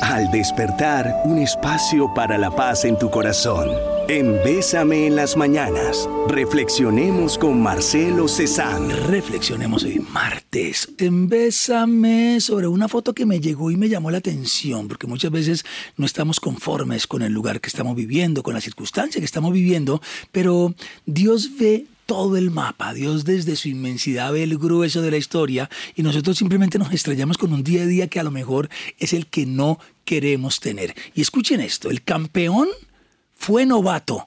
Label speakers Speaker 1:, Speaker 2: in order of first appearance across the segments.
Speaker 1: Al despertar, un espacio para la paz en tu corazón. En Bésame en las mañanas, reflexionemos con Marcelo Cezanne.
Speaker 2: Reflexionemos hoy martes en Bésame sobre una foto que me llegó y me llamó la atención, porque muchas veces no estamos conformes con el lugar que estamos viviendo, con la circunstancia que estamos viviendo, pero Dios ve todo el mapa. Dios desde su inmensidad ve el grueso de la historia y nosotros simplemente nos estrellamos con un día a día que a lo mejor es el que no queremos tener. Y escuchen esto, el campeón fue novato,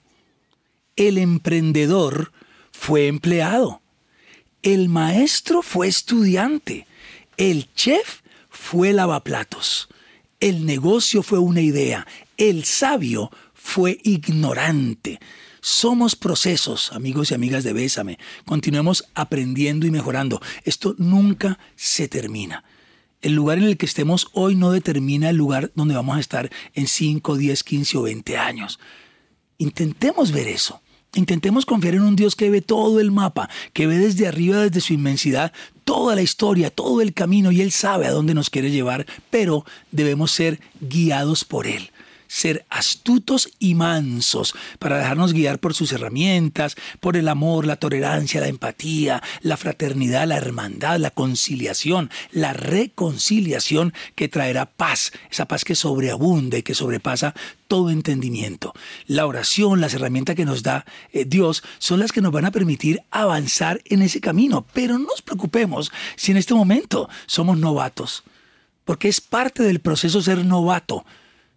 Speaker 2: el emprendedor fue empleado, el maestro fue estudiante, el chef fue lavaplatos, el negocio fue una idea, el sabio fue ignorante. Somos procesos, amigos y amigas de Bésame. Continuemos aprendiendo y mejorando. Esto nunca se termina. El lugar en el que estemos hoy no determina el lugar donde vamos a estar en 5, 10, 15 o 20 años. Intentemos ver eso. Intentemos confiar en un Dios que ve todo el mapa, que ve desde arriba, desde su inmensidad, toda la historia, todo el camino y Él sabe a dónde nos quiere llevar, pero debemos ser guiados por Él ser astutos y mansos para dejarnos guiar por sus herramientas, por el amor, la tolerancia, la empatía, la fraternidad, la hermandad, la conciliación, la reconciliación que traerá paz, esa paz que sobreabunda y que sobrepasa todo entendimiento. La oración, las herramientas que nos da eh, Dios son las que nos van a permitir avanzar en ese camino. Pero no nos preocupemos si en este momento somos novatos, porque es parte del proceso ser novato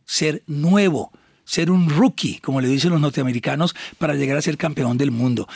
Speaker 2: ser nuevo, ser un rookie, como le dicen los norteamericanos, para llegar a ser campeón del mundo.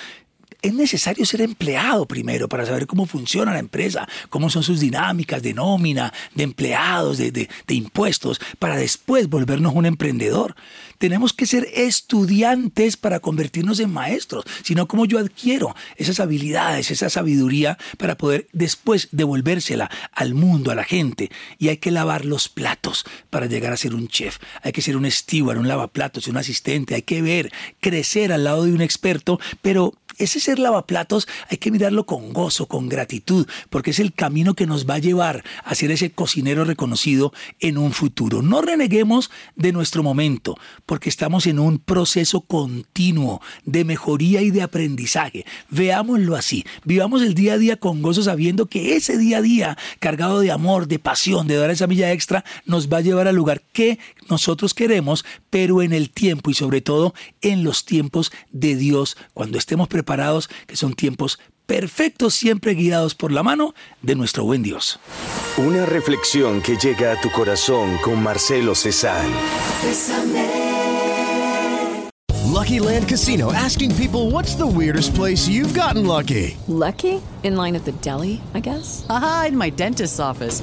Speaker 2: Es necesario ser empleado primero para saber cómo funciona la empresa, cómo son sus dinámicas de nómina, de empleados, de, de, impuestos, para después volvernos un emprendedor. Tenemos que ser estudiantes para convertirnos en maestros, sino como yo adquiero esas habilidades, esa sabiduría para poder después devolvérsela al mundo, a la gente. Y hay que lavar los platos para llegar a ser un chef. Hay que ser un steward, un lavaplatos, un asistente. Hay que ver, crecer al lado de un experto, pero ese ser lavaplatos hay que mirarlo con gozo, con gratitud, porque es el camino que nos va a llevar a ser ese cocinero reconocido en un futuro. No reneguemos de nuestro momento, porque estamos en un proceso continuo de mejoría y de aprendizaje. Veámoslo así, vivamos el día a día con gozo sabiendo que ese día a día, cargado de amor, de pasión, de dar esa milla extra, nos va a llevar al lugar que nosotros queremos, pero en el tiempo y sobre todo en los tiempos de Dios, cuando estemos preparados que son tiempos perfectos, siempre guiados por la mano de nuestro buen Dios.
Speaker 1: Una reflexión que llega a tu corazón con Marcelo Cezanne.
Speaker 3: Lucky Land Casino asking people what's the weirdest place you've gotten lucky?
Speaker 4: Lucky? In line at the deli, I guess?
Speaker 5: Aha, in my dentist's office.